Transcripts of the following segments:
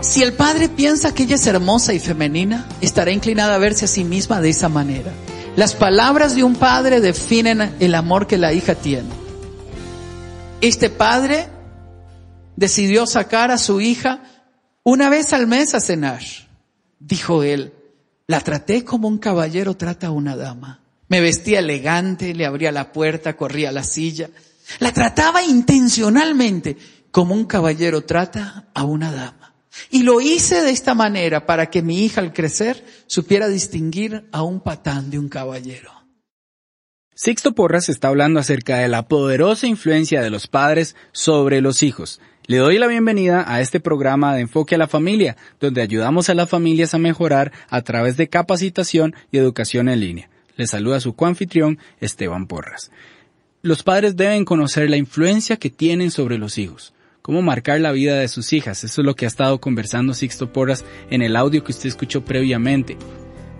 Si el padre piensa que ella es hermosa y femenina, estará inclinada a verse a sí misma de esa manera. Las palabras de un padre definen el amor que la hija tiene. Este padre decidió sacar a su hija una vez al mes a cenar. Dijo él, la traté como un caballero trata a una dama. Me vestía elegante, le abría la puerta, corría la silla. La trataba intencionalmente como un caballero trata a una dama. Y lo hice de esta manera para que mi hija al crecer supiera distinguir a un patán de un caballero. Sixto Porras está hablando acerca de la poderosa influencia de los padres sobre los hijos. Le doy la bienvenida a este programa de Enfoque a la Familia, donde ayudamos a las familias a mejorar a través de capacitación y educación en línea. Le saluda su coanfitrión Esteban Porras. Los padres deben conocer la influencia que tienen sobre los hijos cómo marcar la vida de sus hijas. Eso es lo que ha estado conversando Sixto Porras en el audio que usted escuchó previamente.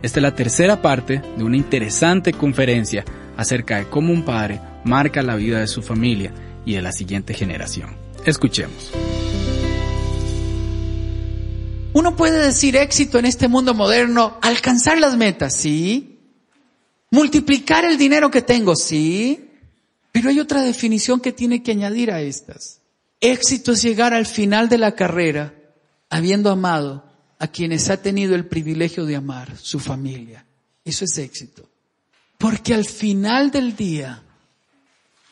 Esta es la tercera parte de una interesante conferencia acerca de cómo un padre marca la vida de su familia y de la siguiente generación. Escuchemos. Uno puede decir éxito en este mundo moderno, alcanzar las metas, sí. Multiplicar el dinero que tengo, sí. Pero hay otra definición que tiene que añadir a estas. Éxito es llegar al final de la carrera habiendo amado a quienes ha tenido el privilegio de amar, su familia. Eso es éxito. Porque al final del día,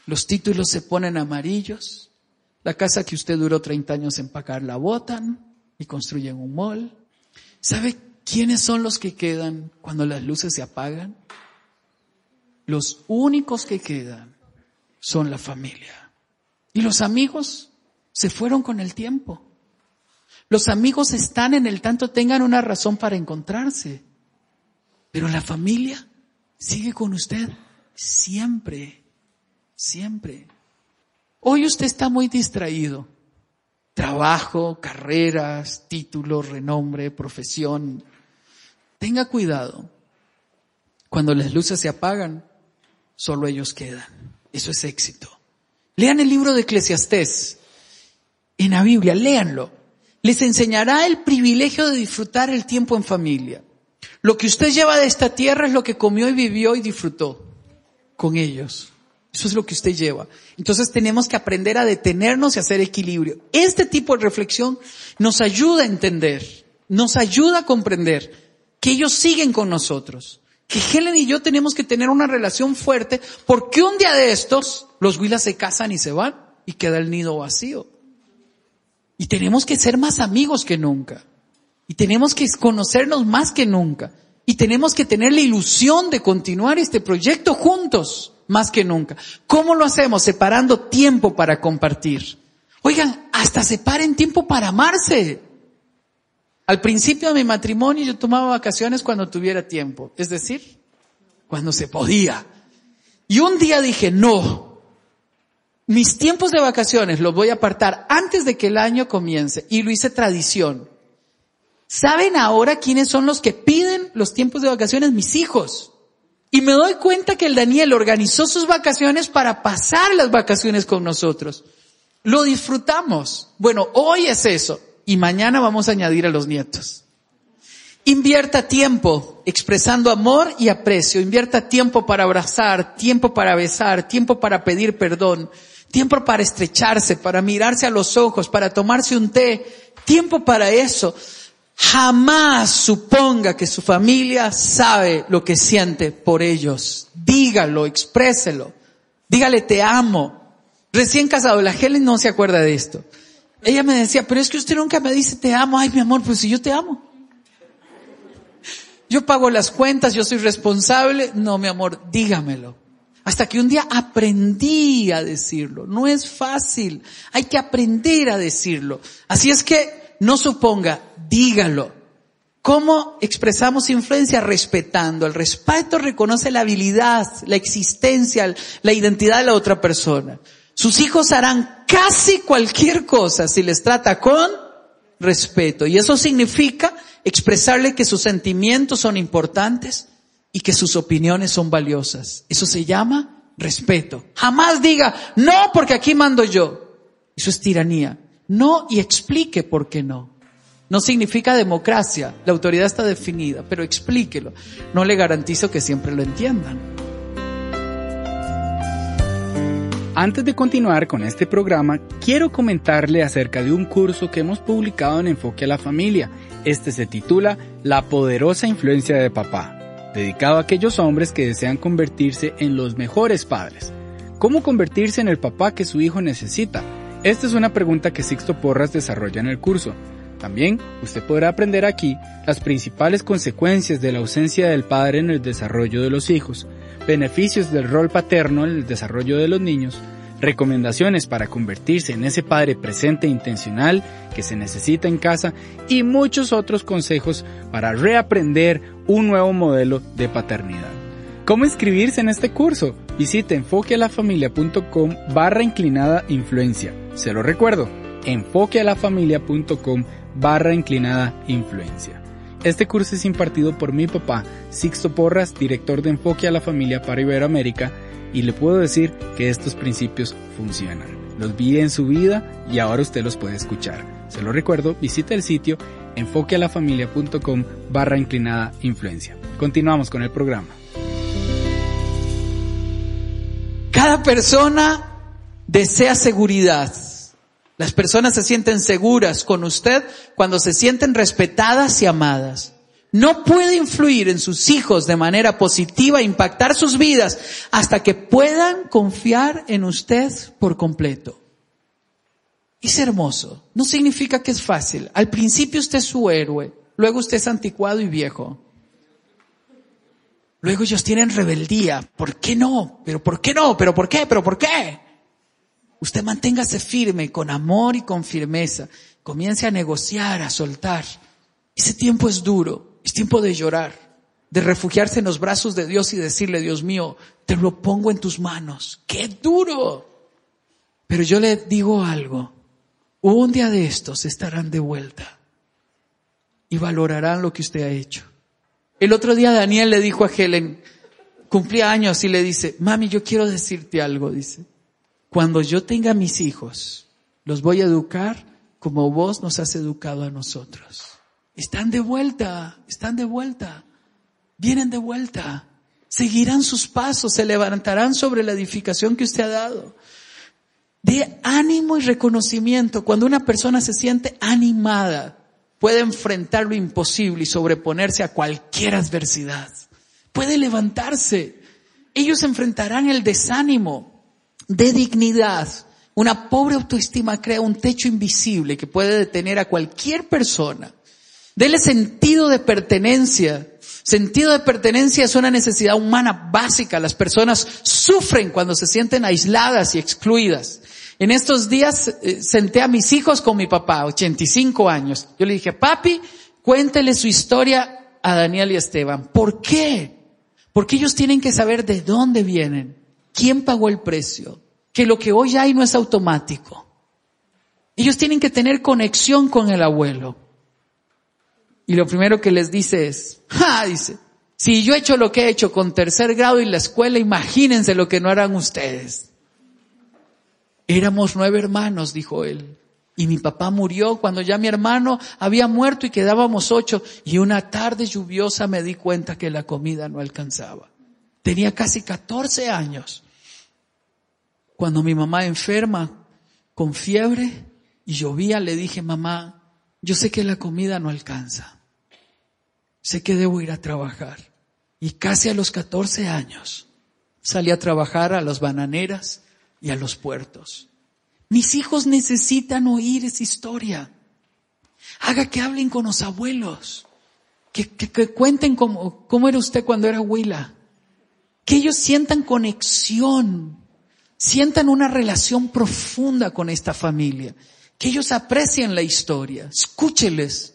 los títulos se ponen amarillos, la casa que usted duró 30 años en pagar la botan y construyen un mall. ¿Sabe quiénes son los que quedan cuando las luces se apagan? Los únicos que quedan son la familia. ¿Y los amigos? Se fueron con el tiempo. Los amigos están en el tanto tengan una razón para encontrarse. Pero la familia sigue con usted siempre, siempre. Hoy usted está muy distraído. Trabajo, carreras, títulos, renombre, profesión. Tenga cuidado. Cuando las luces se apagan, solo ellos quedan. Eso es éxito. Lean el libro de Eclesiastés en la Biblia, léanlo. Les enseñará el privilegio de disfrutar el tiempo en familia. Lo que usted lleva de esta tierra es lo que comió y vivió y disfrutó con ellos. Eso es lo que usted lleva. Entonces tenemos que aprender a detenernos y hacer equilibrio. Este tipo de reflexión nos ayuda a entender, nos ayuda a comprender que ellos siguen con nosotros, que Helen y yo tenemos que tener una relación fuerte porque un día de estos los huilas se casan y se van y queda el nido vacío. Y tenemos que ser más amigos que nunca. Y tenemos que conocernos más que nunca. Y tenemos que tener la ilusión de continuar este proyecto juntos más que nunca. ¿Cómo lo hacemos? Separando tiempo para compartir. Oigan, hasta separen tiempo para amarse. Al principio de mi matrimonio yo tomaba vacaciones cuando tuviera tiempo, es decir, cuando se podía. Y un día dije, no, mis tiempos de vacaciones los voy a apartar antes de que el año comience y lo hice tradición. ¿Saben ahora quiénes son los que piden los tiempos de vacaciones? Mis hijos. Y me doy cuenta que el Daniel organizó sus vacaciones para pasar las vacaciones con nosotros. Lo disfrutamos. Bueno, hoy es eso. Y mañana vamos a añadir a los nietos. Invierta tiempo expresando amor y aprecio. Invierta tiempo para abrazar, tiempo para besar, tiempo para pedir perdón, tiempo para estrecharse, para mirarse a los ojos, para tomarse un té, tiempo para eso. Jamás suponga que su familia sabe lo que siente por ellos. Dígalo, expréselo. Dígale te amo. Recién casado, la Helen no se acuerda de esto. Ella me decía, pero es que usted nunca me dice te amo. Ay, mi amor, pues si yo te amo. Yo pago las cuentas, yo soy responsable. No, mi amor, dígamelo. Hasta que un día aprendí a decirlo. No es fácil. Hay que aprender a decirlo. Así es que no suponga, dígalo. ¿Cómo expresamos influencia? Respetando. El respeto reconoce la habilidad, la existencia, la identidad de la otra persona. Sus hijos harán casi cualquier cosa si les trata con respeto. Y eso significa expresarle que sus sentimientos son importantes y que sus opiniones son valiosas. Eso se llama respeto. Jamás diga, no, porque aquí mando yo. Eso es tiranía. No y explique por qué no. No significa democracia, la autoridad está definida, pero explíquelo. No le garantizo que siempre lo entiendan. Antes de continuar con este programa, quiero comentarle acerca de un curso que hemos publicado en Enfoque a la Familia. Este se titula La poderosa influencia de papá, dedicado a aquellos hombres que desean convertirse en los mejores padres. ¿Cómo convertirse en el papá que su hijo necesita? Esta es una pregunta que Sixto Porras desarrolla en el curso. También usted podrá aprender aquí las principales consecuencias de la ausencia del padre en el desarrollo de los hijos, beneficios del rol paterno en el desarrollo de los niños, recomendaciones para convertirse en ese padre presente e intencional que se necesita en casa y muchos otros consejos para reaprender un nuevo modelo de paternidad. ¿Cómo inscribirse en este curso? Visite enfoquealafamilia.com barra inclinada influencia. Se lo recuerdo, enfoquealafamilia.com barra inclinada influencia. Este curso es impartido por mi papá, Sixto Porras, director de Enfoque a la Familia para Iberoamérica, y le puedo decir que estos principios funcionan. Los vi en su vida y ahora usted los puede escuchar. Se lo recuerdo, visite el sitio enfoquealafamilia.com barra inclinada influencia. Continuamos con el programa. Cada persona desea seguridad. Las personas se sienten seguras con usted cuando se sienten respetadas y amadas. No puede influir en sus hijos de manera positiva, impactar sus vidas, hasta que puedan confiar en usted por completo. Es hermoso. No significa que es fácil. Al principio usted es su héroe, luego usted es anticuado y viejo. Luego ellos tienen rebeldía. ¿Por qué no? ¿Pero por qué no? ¿Pero por qué? ¿Pero por qué? Usted manténgase firme, con amor y con firmeza. Comience a negociar, a soltar. Ese tiempo es duro, es tiempo de llorar, de refugiarse en los brazos de Dios y decirle, Dios mío, te lo pongo en tus manos. ¡Qué duro! Pero yo le digo algo, un día de estos estarán de vuelta y valorarán lo que usted ha hecho. El otro día Daniel le dijo a Helen, cumplía años y le dice, mami, yo quiero decirte algo, dice cuando yo tenga mis hijos, los voy a educar como vos nos has educado a nosotros. Están de vuelta, están de vuelta, vienen de vuelta, seguirán sus pasos, se levantarán sobre la edificación que usted ha dado. De ánimo y reconocimiento, cuando una persona se siente animada, puede enfrentar lo imposible y sobreponerse a cualquier adversidad. Puede levantarse. Ellos enfrentarán el desánimo, de dignidad. Una pobre autoestima crea un techo invisible que puede detener a cualquier persona. Dele sentido de pertenencia. Sentido de pertenencia es una necesidad humana básica. Las personas sufren cuando se sienten aisladas y excluidas. En estos días eh, senté a mis hijos con mi papá, 85 años. Yo le dije, papi, cuéntele su historia a Daniel y Esteban. ¿Por qué? Porque ellos tienen que saber de dónde vienen. ¿Quién pagó el precio? Que lo que hoy hay no es automático. Ellos tienen que tener conexión con el abuelo. Y lo primero que les dice es, ¡ja! Dice, si yo he hecho lo que he hecho con tercer grado y la escuela, imagínense lo que no harán ustedes. Éramos nueve hermanos, dijo él. Y mi papá murió cuando ya mi hermano había muerto y quedábamos ocho. Y una tarde lluviosa me di cuenta que la comida no alcanzaba. Tenía casi 14 años. Cuando mi mamá enferma con fiebre y llovía, le dije, mamá, yo sé que la comida no alcanza. Sé que debo ir a trabajar. Y casi a los 14 años salí a trabajar a las bananeras y a los puertos. Mis hijos necesitan oír esa historia. Haga que hablen con los abuelos. Que, que, cuenten cómo, cómo era usted cuando era huila. Que ellos sientan conexión. Sientan una relación profunda con esta familia. Que ellos aprecien la historia. Escúcheles.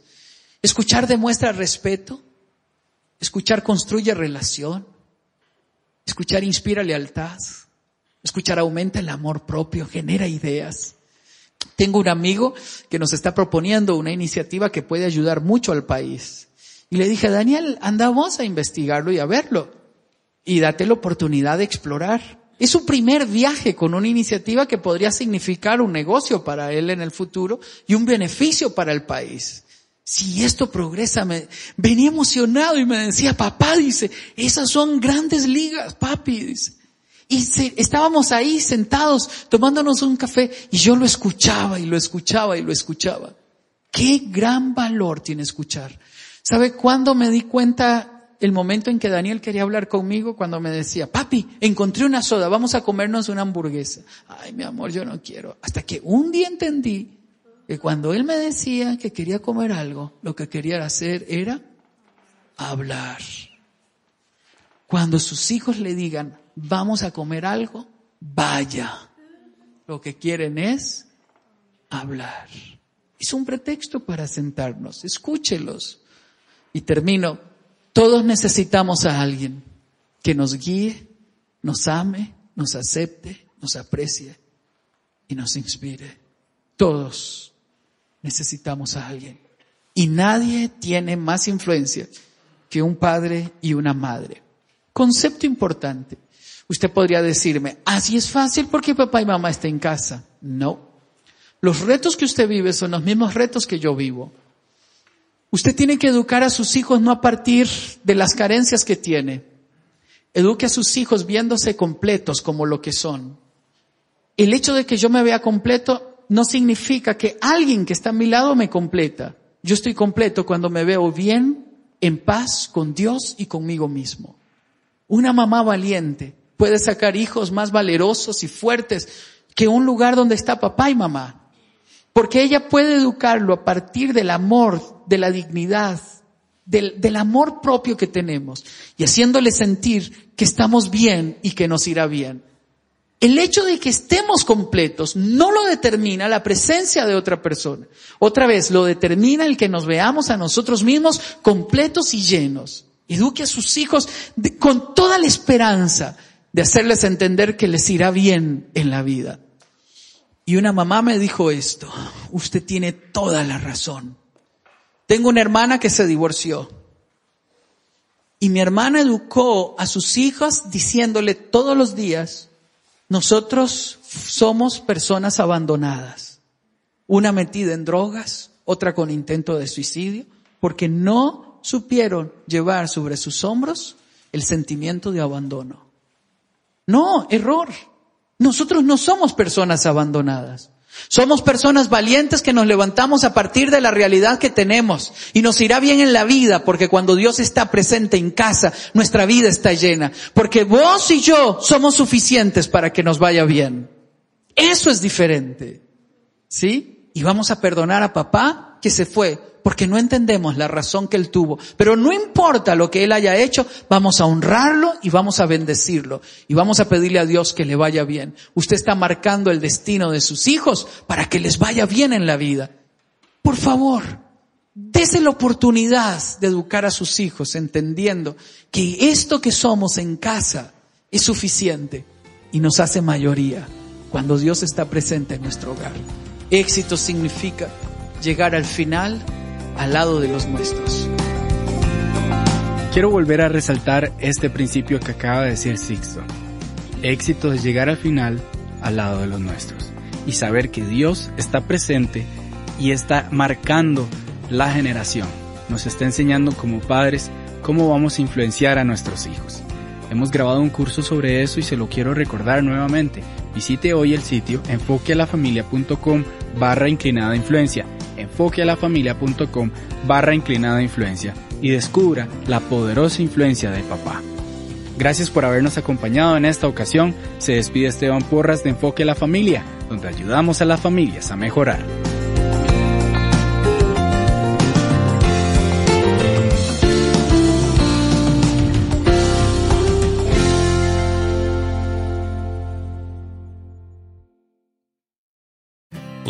Escuchar demuestra respeto. Escuchar construye relación. Escuchar inspira lealtad. Escuchar aumenta el amor propio, genera ideas. Tengo un amigo que nos está proponiendo una iniciativa que puede ayudar mucho al país. Y le dije, Daniel, andamos a investigarlo y a verlo. Y date la oportunidad de explorar. Es su primer viaje con una iniciativa que podría significar un negocio para él en el futuro y un beneficio para el país. Si esto progresa, venía emocionado y me decía, papá, dice, esas son grandes ligas, papi, dice. Y estábamos ahí sentados tomándonos un café y yo lo escuchaba y lo escuchaba y lo escuchaba. Qué gran valor tiene escuchar. ¿Sabe cuándo me di cuenta el momento en que Daniel quería hablar conmigo? Cuando me decía, papi, encontré una soda, vamos a comernos una hamburguesa. Ay, mi amor, yo no quiero. Hasta que un día entendí que cuando él me decía que quería comer algo, lo que quería hacer era hablar. Cuando sus hijos le digan, vamos a comer algo, vaya. Lo que quieren es hablar. Es un pretexto para sentarnos. Escúchelos. Y termino. Todos necesitamos a alguien que nos guíe, nos ame, nos acepte, nos aprecie y nos inspire. Todos necesitamos a alguien. Y nadie tiene más influencia que un padre y una madre. Concepto importante. Usted podría decirme, así es fácil porque papá y mamá están en casa. No. Los retos que usted vive son los mismos retos que yo vivo. Usted tiene que educar a sus hijos no a partir de las carencias que tiene. Eduque a sus hijos viéndose completos como lo que son. El hecho de que yo me vea completo no significa que alguien que está a mi lado me completa. Yo estoy completo cuando me veo bien, en paz con Dios y conmigo mismo. Una mamá valiente puede sacar hijos más valerosos y fuertes que un lugar donde está papá y mamá. Porque ella puede educarlo a partir del amor, de la dignidad, del, del, amor propio que tenemos y haciéndole sentir que estamos bien y que nos irá bien. El hecho de que estemos completos no lo determina la presencia de otra persona. Otra vez, lo determina el que nos veamos a nosotros mismos completos y llenos. Eduque a sus hijos con toda la esperanza de hacerles entender que les irá bien en la vida. Y una mamá me dijo esto, usted tiene toda la razón. Tengo una hermana que se divorció. Y mi hermana educó a sus hijas diciéndole todos los días, nosotros somos personas abandonadas. Una metida en drogas, otra con intento de suicidio, porque no supieron llevar sobre sus hombros el sentimiento de abandono. No, error. Nosotros no somos personas abandonadas. Somos personas valientes que nos levantamos a partir de la realidad que tenemos y nos irá bien en la vida porque cuando Dios está presente en casa, nuestra vida está llena. Porque vos y yo somos suficientes para que nos vaya bien. Eso es diferente. ¿Sí? Y vamos a perdonar a papá que se fue porque no entendemos la razón que él tuvo. Pero no importa lo que él haya hecho, vamos a honrarlo y vamos a bendecirlo. Y vamos a pedirle a Dios que le vaya bien. Usted está marcando el destino de sus hijos para que les vaya bien en la vida. Por favor, dése la oportunidad de educar a sus hijos entendiendo que esto que somos en casa es suficiente y nos hace mayoría cuando Dios está presente en nuestro hogar. Éxito significa llegar al final al lado de los nuestros. Quiero volver a resaltar este principio que acaba de decir Sixto. Éxito es llegar al final al lado de los nuestros y saber que Dios está presente y está marcando la generación. Nos está enseñando como padres cómo vamos a influenciar a nuestros hijos. Hemos grabado un curso sobre eso y se lo quiero recordar nuevamente. Visite hoy el sitio enfoquealafamilia.com barra inclinada influencia, enfoquealafamilia.com barra inclinada influencia y descubra la poderosa influencia de papá. Gracias por habernos acompañado en esta ocasión. Se despide Esteban Porras de Enfoque a la Familia, donde ayudamos a las familias a mejorar.